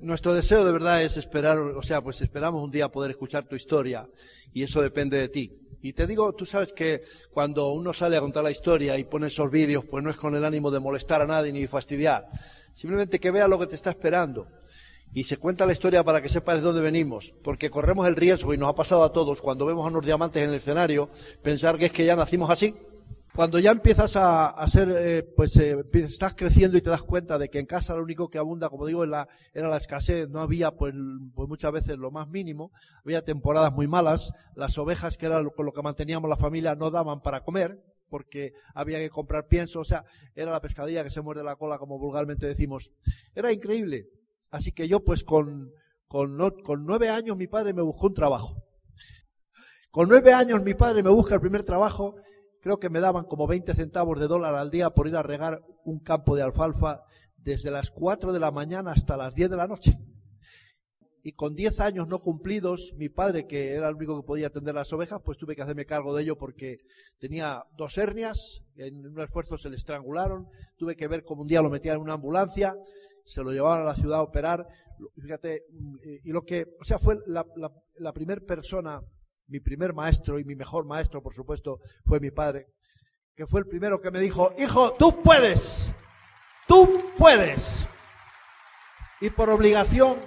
nuestro deseo de verdad es esperar, o sea, pues esperamos un día poder escuchar tu historia y eso depende de ti. Y te digo, tú sabes que cuando uno sale a contar la historia y pone esos vídeos, pues no es con el ánimo de molestar a nadie ni fastidiar. Simplemente que vea lo que te está esperando. Y se cuenta la historia para que sepas de dónde venimos. Porque corremos el riesgo, y nos ha pasado a todos, cuando vemos a unos diamantes en el escenario, pensar que es que ya nacimos así. Cuando ya empiezas a, hacer, eh, pues eh, estás creciendo y te das cuenta de que en casa lo único que abunda, como digo, era la escasez, no había pues, pues, muchas veces lo más mínimo, había temporadas muy malas, las ovejas que era con lo que manteníamos la familia no daban para comer, porque había que comprar pienso, o sea, era la pescadilla que se muerde la cola, como vulgarmente decimos. Era increíble. Así que yo, pues con, con nueve años mi padre me buscó un trabajo. Con nueve años mi padre me busca el primer trabajo creo que me daban como 20 centavos de dólar al día por ir a regar un campo de alfalfa desde las 4 de la mañana hasta las 10 de la noche. Y con 10 años no cumplidos, mi padre, que era el único que podía atender las ovejas, pues tuve que hacerme cargo de ello porque tenía dos hernias, en un esfuerzo se le estrangularon, tuve que ver cómo un día lo metía en una ambulancia, se lo llevaban a la ciudad a operar, fíjate, y lo que, o sea, fue la, la primera persona mi primer maestro y mi mejor maestro, por supuesto, fue mi padre, que fue el primero que me dijo, hijo, tú puedes, tú puedes. Y por obligación,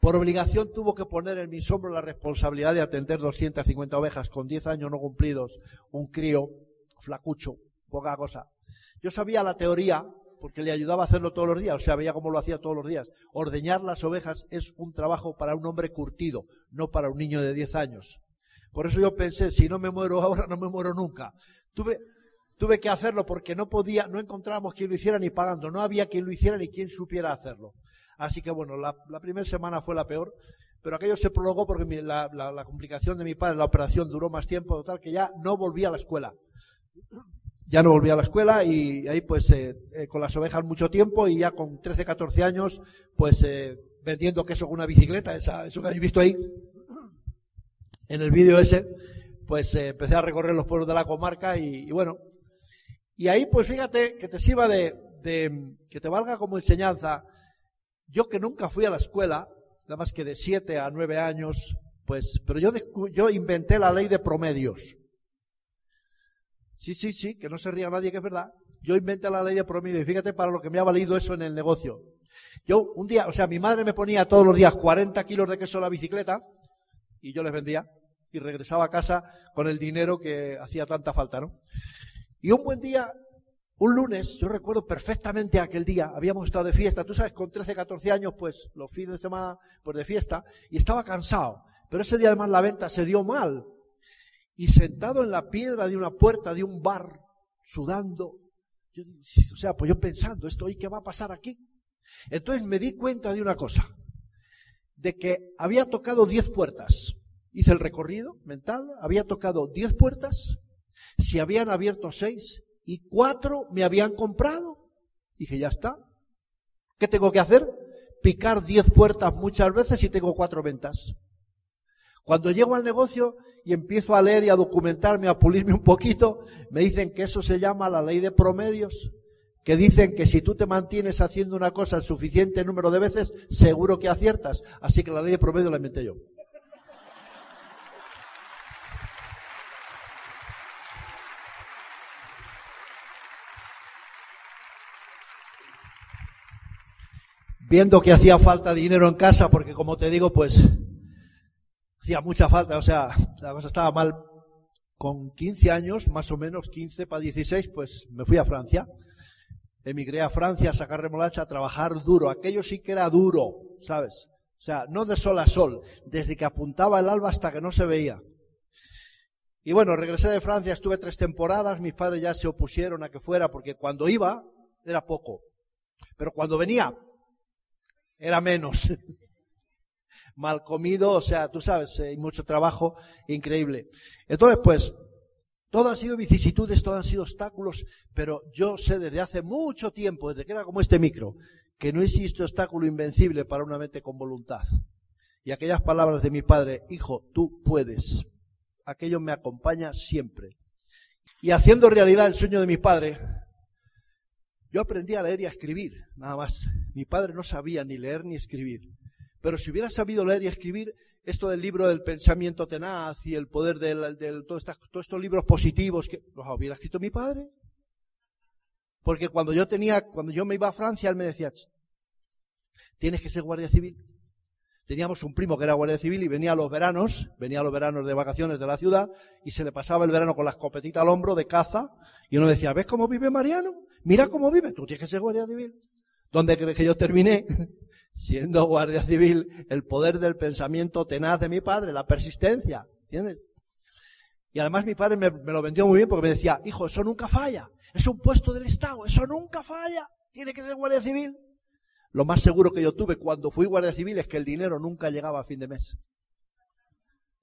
por obligación tuvo que poner en mis hombros la responsabilidad de atender 250 ovejas con 10 años no cumplidos, un crío flacucho, poca cosa. Yo sabía la teoría, porque le ayudaba a hacerlo todos los días, o sea, veía cómo lo hacía todos los días. Ordeñar las ovejas es un trabajo para un hombre curtido, no para un niño de 10 años. Por eso yo pensé, si no me muero ahora, no me muero nunca. Tuve, que hacerlo porque no podía, no encontrábamos quien lo hiciera ni pagando, no había quien lo hiciera ni quien supiera hacerlo. Así que bueno, la, primera semana fue la peor, pero aquello se prolongó porque la, complicación de mi padre, la operación duró más tiempo, total, que ya no volví a la escuela ya no volví a la escuela y ahí pues eh, eh, con las ovejas mucho tiempo y ya con 13, 14 años pues eh, vendiendo queso con una bicicleta, esa, eso que habéis visto ahí. En el vídeo ese, pues empecé a recorrer los pueblos de la comarca y, bueno, y ahí pues fíjate que te sirva de, que te valga como enseñanza, yo que nunca fui a la escuela, nada más que de 7 a 9 años, pues, pero yo, yo inventé la ley de promedios. Sí, sí, sí, que no se ría nadie, que es verdad. Yo inventé la ley de promedio y fíjate para lo que me ha valido eso en el negocio. Yo un día, o sea, mi madre me ponía todos los días 40 kilos de queso en la bicicleta y yo les vendía y regresaba a casa con el dinero que hacía tanta falta, ¿no? Y un buen día, un lunes, yo recuerdo perfectamente aquel día, habíamos estado de fiesta, tú sabes, con 13, 14 años, pues los fines de semana, pues de fiesta, y estaba cansado. Pero ese día además la venta se dio mal, y sentado en la piedra de una puerta de un bar, sudando, yo, o sea, pues yo pensando, esto hoy qué va a pasar aquí. Entonces me di cuenta de una cosa, de que había tocado diez puertas. Hice el recorrido mental, había tocado diez puertas, se habían abierto seis y cuatro me habían comprado. Dije, ya está. ¿Qué tengo que hacer? Picar diez puertas muchas veces y tengo cuatro ventas. Cuando llego al negocio y empiezo a leer y a documentarme, a pulirme un poquito, me dicen que eso se llama la ley de promedios, que dicen que si tú te mantienes haciendo una cosa el suficiente número de veces, seguro que aciertas. Así que la ley de promedio la inventé yo. Viendo que hacía falta dinero en casa, porque como te digo, pues hacía mucha falta, o sea, la cosa estaba mal. Con 15 años, más o menos, 15 para 16, pues me fui a Francia. Emigré a Francia a sacar remolacha, a trabajar duro. Aquello sí que era duro, ¿sabes? O sea, no de sol a sol, desde que apuntaba el alba hasta que no se veía. Y bueno, regresé de Francia, estuve tres temporadas, mis padres ya se opusieron a que fuera, porque cuando iba era poco, pero cuando venía era menos. mal comido, o sea, tú sabes, hay mucho trabajo increíble. Entonces, pues, Todo han sido vicisitudes, todo han sido obstáculos, pero yo sé desde hace mucho tiempo, desde que era como este micro, que no existe obstáculo invencible para una mente con voluntad. Y aquellas palabras de mi padre, hijo, tú puedes, aquello me acompaña siempre. Y haciendo realidad el sueño de mi padre, yo aprendí a leer y a escribir, nada más. Mi padre no sabía ni leer ni escribir. Pero si hubiera sabido leer y escribir, esto del libro del pensamiento tenaz y el poder de todos estos libros positivos, que los hubiera escrito mi padre. Porque cuando yo tenía, cuando yo me iba a Francia, él me decía, tienes que ser guardia civil. Teníamos un primo que era guardia civil y venía a los veranos, venía a los veranos de vacaciones de la ciudad y se le pasaba el verano con la escopetita al hombro de caza y uno decía, ¿ves cómo vive Mariano? Mira cómo vive, tú tienes que ser guardia civil. ¿Dónde crees que yo terminé? Siendo guardia civil, el poder del pensamiento tenaz de mi padre, la persistencia, ¿entiendes? Y además mi padre me, lo vendió muy bien porque me decía, hijo, eso nunca falla, es un puesto del Estado, eso nunca falla, tiene que ser guardia civil. Lo más seguro que yo tuve cuando fui guardia civil es que el dinero nunca llegaba a fin de mes.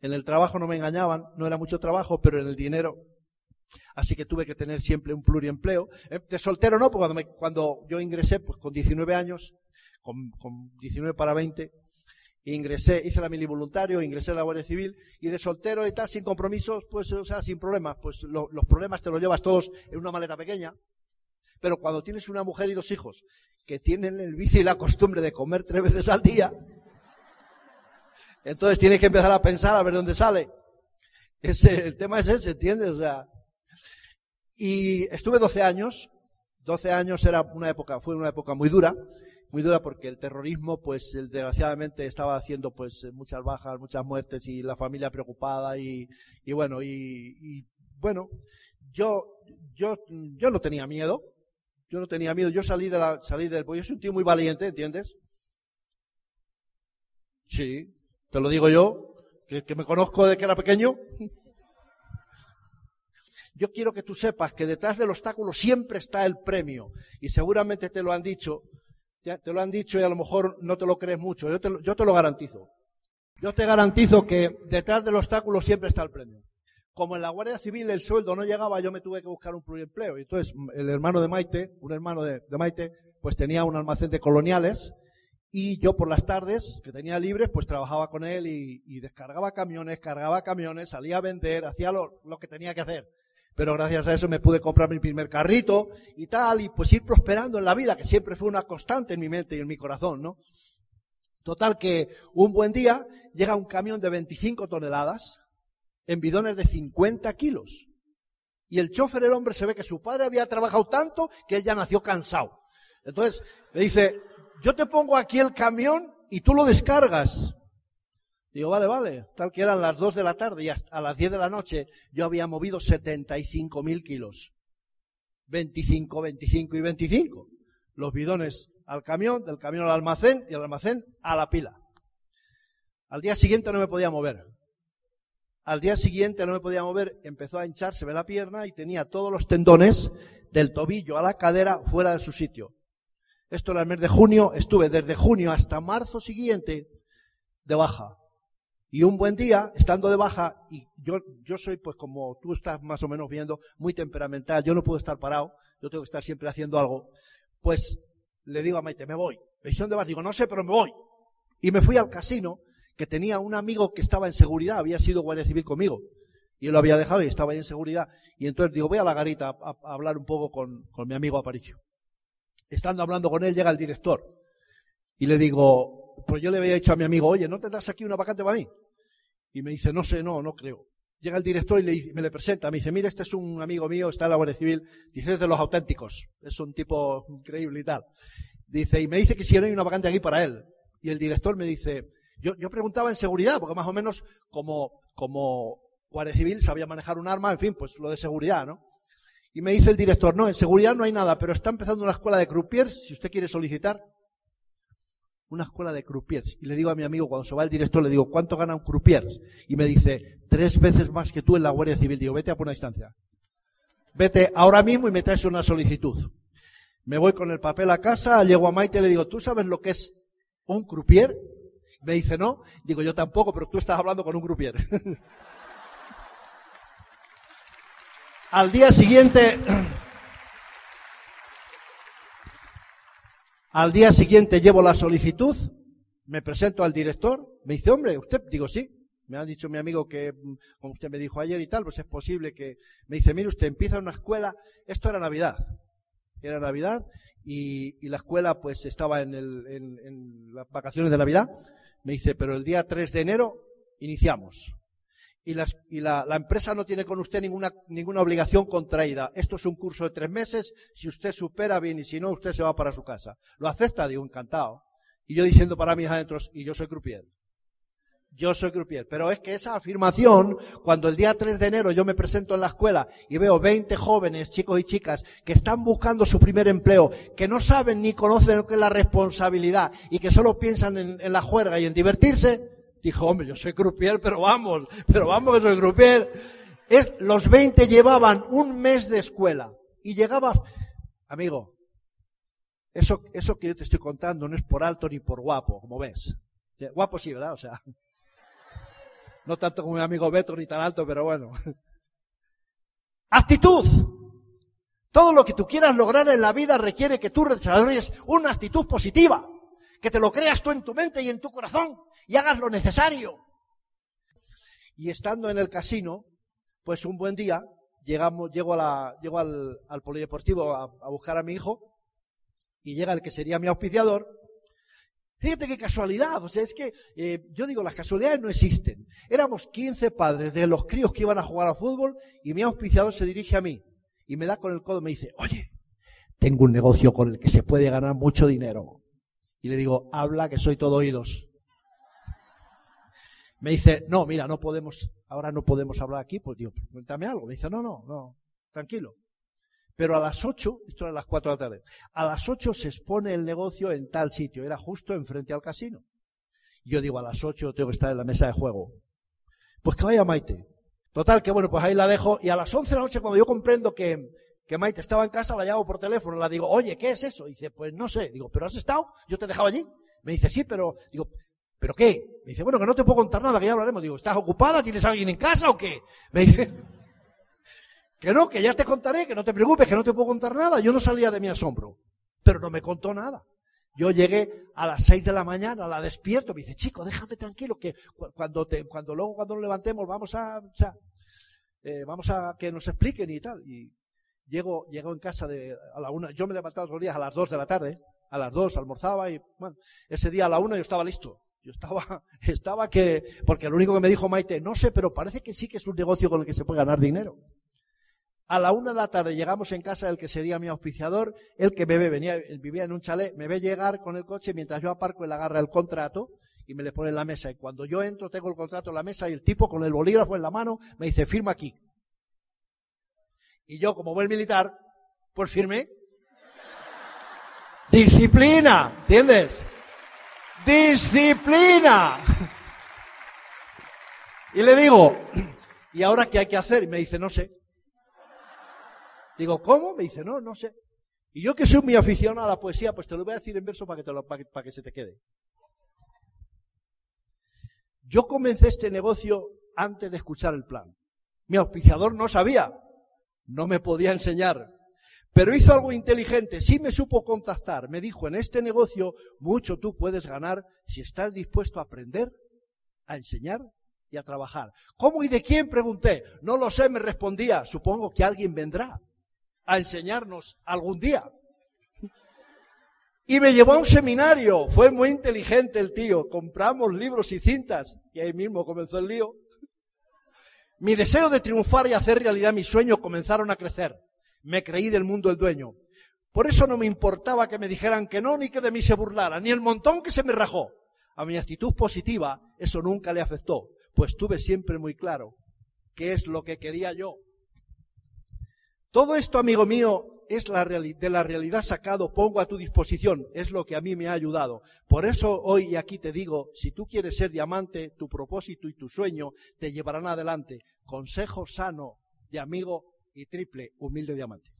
En el trabajo no me engañaban, no era mucho trabajo, pero en el dinero. Así que tuve que tener siempre un pluriempleo. Eh, de soltero no, porque cuando, yo ingresé, pues con 19 años, con, 19 para 20, ingresé, hice la mili voluntario, ingresé a la Guardia Civil, y de soltero y tal, sin compromisos, pues, o sea, sin problemas, pues los problemas te los llevas todos en una maleta pequeña. Pero cuando tienes una mujer y dos hijos que tienen el vicio y la costumbre de comer tres veces al día, entonces tienes que empezar a pensar a ver dónde sale. Ese, el tema es ese, ¿entiendes? O sea, y estuve 12 años. 12 años era una época, fue una época muy dura, muy dura porque el terrorismo, pues desgraciadamente estaba haciendo pues muchas bajas, muchas muertes y la familia preocupada y, y bueno, y, y, bueno, yo, yo, yo no tenía miedo, yo no tenía miedo, yo salí de la, salí del, pues yo soy un tío muy valiente, ¿entiendes? Sí, te lo digo yo, que, que me conozco de que era pequeño. Yo quiero que tú sepas que detrás del obstáculo siempre está el premio. Y seguramente te lo han dicho, te lo han dicho y a lo mejor no te lo crees mucho. Yo te, lo garantizo. Yo te garantizo que detrás del obstáculo siempre está el premio como en la Guardia Civil el sueldo no llegaba, yo me tuve que buscar un pluriempleo. Y entonces el hermano de Maite, un hermano de, Maite, pues tenía un almacén de coloniales y yo por las tardes que tenía libres, pues trabajaba con él y, descargaba camiones, cargaba camiones, salía a vender, hacía lo, que tenía que hacer. Pero gracias a eso me pude comprar mi primer carrito y tal, y pues ir prosperando en la vida, que siempre fue una constante en mi mente y en mi corazón, ¿no? Total que un buen día llega un camión de 25 toneladas, en bidones de 50 kilos. Y el chofer, el hombre, se ve que su padre había trabajado tanto que él ya nació cansado. Entonces, me dice, yo te pongo aquí el camión y tú lo descargas. Digo, vale, vale. Tal que eran las 2 de la tarde y hasta las 10 de la noche yo había movido 75 mil kilos. 25, 25 y 25. Los bidones al camión, del camión al almacén y el almacén a la pila. Al día siguiente no me podía mover. Al día siguiente no me podía mover, empezó a hincharse la pierna y tenía todos los tendones del tobillo a la cadera fuera de su sitio. Esto era el mes de junio, estuve desde junio hasta marzo siguiente de baja. Y un buen día, estando de baja, y yo, yo soy, pues como tú estás más o menos viendo, muy temperamental, yo no puedo estar parado, yo tengo que estar siempre haciendo algo, pues le digo a Maite, me voy. Me dice, ¿dónde vas? Digo, no sé, pero me voy. Y me fui al casino que tenía un amigo que estaba en seguridad, había sido guardia civil conmigo, y él lo había dejado y estaba ahí en seguridad. Y entonces digo, voy a la garita a, hablar un poco con, mi amigo Aparicio. Estando hablando con él, llega el director. Y le digo, pues yo le había dicho a mi amigo, oye, ¿no tendrás aquí una vacante para mí? Y me dice, no sé, no, no creo. Llega el director y me le presenta, me dice, mira, este es un amigo mío, está en la Guardia Civil, dice, es de los auténticos, es un tipo increíble y tal. Dice, y me dice que si no hay una vacante aquí para él. Y el director me dice, yo, yo preguntaba en seguridad, porque más o menos como, como Guardia Civil sabía manejar un arma, en fin, pues lo de seguridad, ¿no? Y me dice el director, no, en seguridad no hay nada, pero está empezando una escuela de croupiers, si usted quiere solicitar. Una escuela de croupiers. Y le digo a mi amigo, cuando se va el director, le digo, ¿cuánto gana un croupiers? Y me dice, tres veces más que tú en la Guardia Civil. Digo, vete a una distancia. Vete ahora mismo y me traes una solicitud. Me voy con el papel a casa, llego a Maite y le digo, ¿tú sabes lo que es un croupier? Me dice, no. Digo, yo tampoco, pero tú estás hablando con un grupier. Al día siguiente, al día siguiente llevo la solicitud, me presento al director, me dice, hombre, usted, digo, sí, me ha dicho mi amigo que, como usted me dijo ayer y tal, pues es posible que, me dice, mire usted, empieza una escuela, esto era Navidad, era Navidad, y, la escuela pues estaba en, en las vacaciones de Navidad, me dice, pero el día 3 de enero iniciamos y, la, empresa no tiene con usted ninguna, ninguna obligación contraída. Esto es un curso de tres meses, si usted supera bien y si no, usted se va para su casa. Lo acepta, digo, encantado. Y yo diciendo para mis adentros, y yo soy croupier. Yo soy croupier. Pero es que esa afirmación, cuando el día 3 de enero yo me presento en la escuela y veo 20 jóvenes, chicos y chicas, que están buscando su primer empleo, que no saben ni conocen lo que es la responsabilidad y que solo piensan en la juerga y en divertirse, Dijo, hombre, yo soy croupier, pero vamos, pero vamos que soy croupier. Es, los 20 llevaban un mes de escuela y llegaba, amigo, eso, eso que yo te estoy contando no es por alto ni por guapo, como ves. Guapo sí, ¿verdad? O sea, no tanto como mi amigo Beto ni tan alto, pero bueno. Actitud. Todo lo que tú quieras lograr en la vida requiere que tú desarrolles una actitud positiva, que te lo creas tú en tu mente y en tu corazón y hagas lo necesario. Y estando en el casino, pues un buen día, llegamos, llego, a la, llego al, polideportivo a, buscar a mi hijo y llega el que sería mi auspiciador. Fíjate qué casualidad, o sea, es que eh, yo digo, las casualidades no existen. Éramos 15 padres de los críos que iban a jugar al fútbol y mi auspiciador se dirige a mí y me da con el codo y me dice, oye, tengo un negocio con el que se puede ganar mucho dinero. Y le digo, habla que soy todo oídos. Me dice, no, mira, no podemos, ahora no podemos hablar aquí, pues digo, cuéntame algo. Me dice, no, no, no, tranquilo. Pero a las ocho, esto era a las cuatro de la tarde, a las ocho se expone el negocio en tal sitio, era justo enfrente al casino. Yo digo, a las ocho tengo que estar en la mesa de juego. Pues que vaya Maite. Total, que bueno, pues ahí la dejo. Y a las once de la noche, cuando yo comprendo que, que Maite estaba en casa, la llamo por teléfono, la digo, oye, ¿qué es eso? Dice, pues no sé. Digo, ¿pero has estado? Yo te dejaba allí. Me dice, sí, pero, digo, ¿Pero qué? Me dice, bueno, que no te puedo contar nada, que ya hablaremos. Digo, ¿estás ocupada? ¿Tienes a alguien en casa o qué? Me dice, que no, que ya te contaré, que no te preocupes, que no te puedo contar nada. Yo no salía de mi asombro, pero no me contó nada. Yo llegué a las seis de la mañana, la despierto, me dice, chico, déjame tranquilo, que cuando te, cuando luego cuando nos levantemos vamos a, o sea, eh, vamos a que nos expliquen y tal. Llego, llego en casa de, a la una, yo me levantaba los días a las dos de la tarde, a las dos almorzaba y, bueno, ese día a la una yo estaba listo. Yo estaba, estaba que, porque lo único que me dijo Maite, no sé, pero parece que sí que es un negocio con el que se puede ganar dinero. A la una de la tarde llegamos en casa del que sería mi auspiciador, el que me ve, venía, vivía en un chalet, me ve llegar con el coche mientras yo aparco, él agarra el contrato y me le pone en la mesa. Y cuando yo entro, tengo el contrato en la mesa y el tipo con el bolígrafo en la mano me dice, firma aquí. Y yo, como buen militar, pues firmé. Disciplina, ¿entiendes? disciplina. Y le digo, ¿y ahora qué hay que hacer? Y me dice, no sé. Digo, ¿cómo? Me dice, no, no sé. Y yo que soy muy aficionado a la poesía, pues te lo voy a decir en verso para que, te lo, para que, se te quede. Yo comencé este negocio antes de escuchar el plan. Mi auspiciador no sabía, no me podía enseñar. Pero hizo algo inteligente, sí me supo contactar, me dijo, en este negocio mucho tú puedes ganar si estás dispuesto a aprender, a enseñar y a trabajar. ¿Cómo y de quién? Pregunté. No lo sé, me respondía, supongo que alguien vendrá a enseñarnos algún día. Y me llevó a un seminario, fue muy inteligente el tío, compramos libros y cintas y ahí mismo comenzó el lío. Mi deseo de triunfar y hacer realidad mis sueños comenzaron a crecer me creí del mundo el dueño. Por eso no me importaba que me dijeran que no, ni que de mí se burlaran, ni el montón que se me rajó. A mi actitud positiva eso nunca le afectó, pues tuve siempre muy claro qué es lo que quería yo. Todo esto, amigo mío, es la de la realidad sacado, pongo a tu disposición, es lo que a mí me ha ayudado. Por eso hoy y aquí te digo, si tú quieres ser diamante, tu propósito y tu sueño te llevarán adelante. Consejo sano de amigo y triple humilde diamante.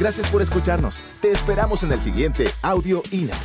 Gracias por escucharnos. Te esperamos en el siguiente Audio INA.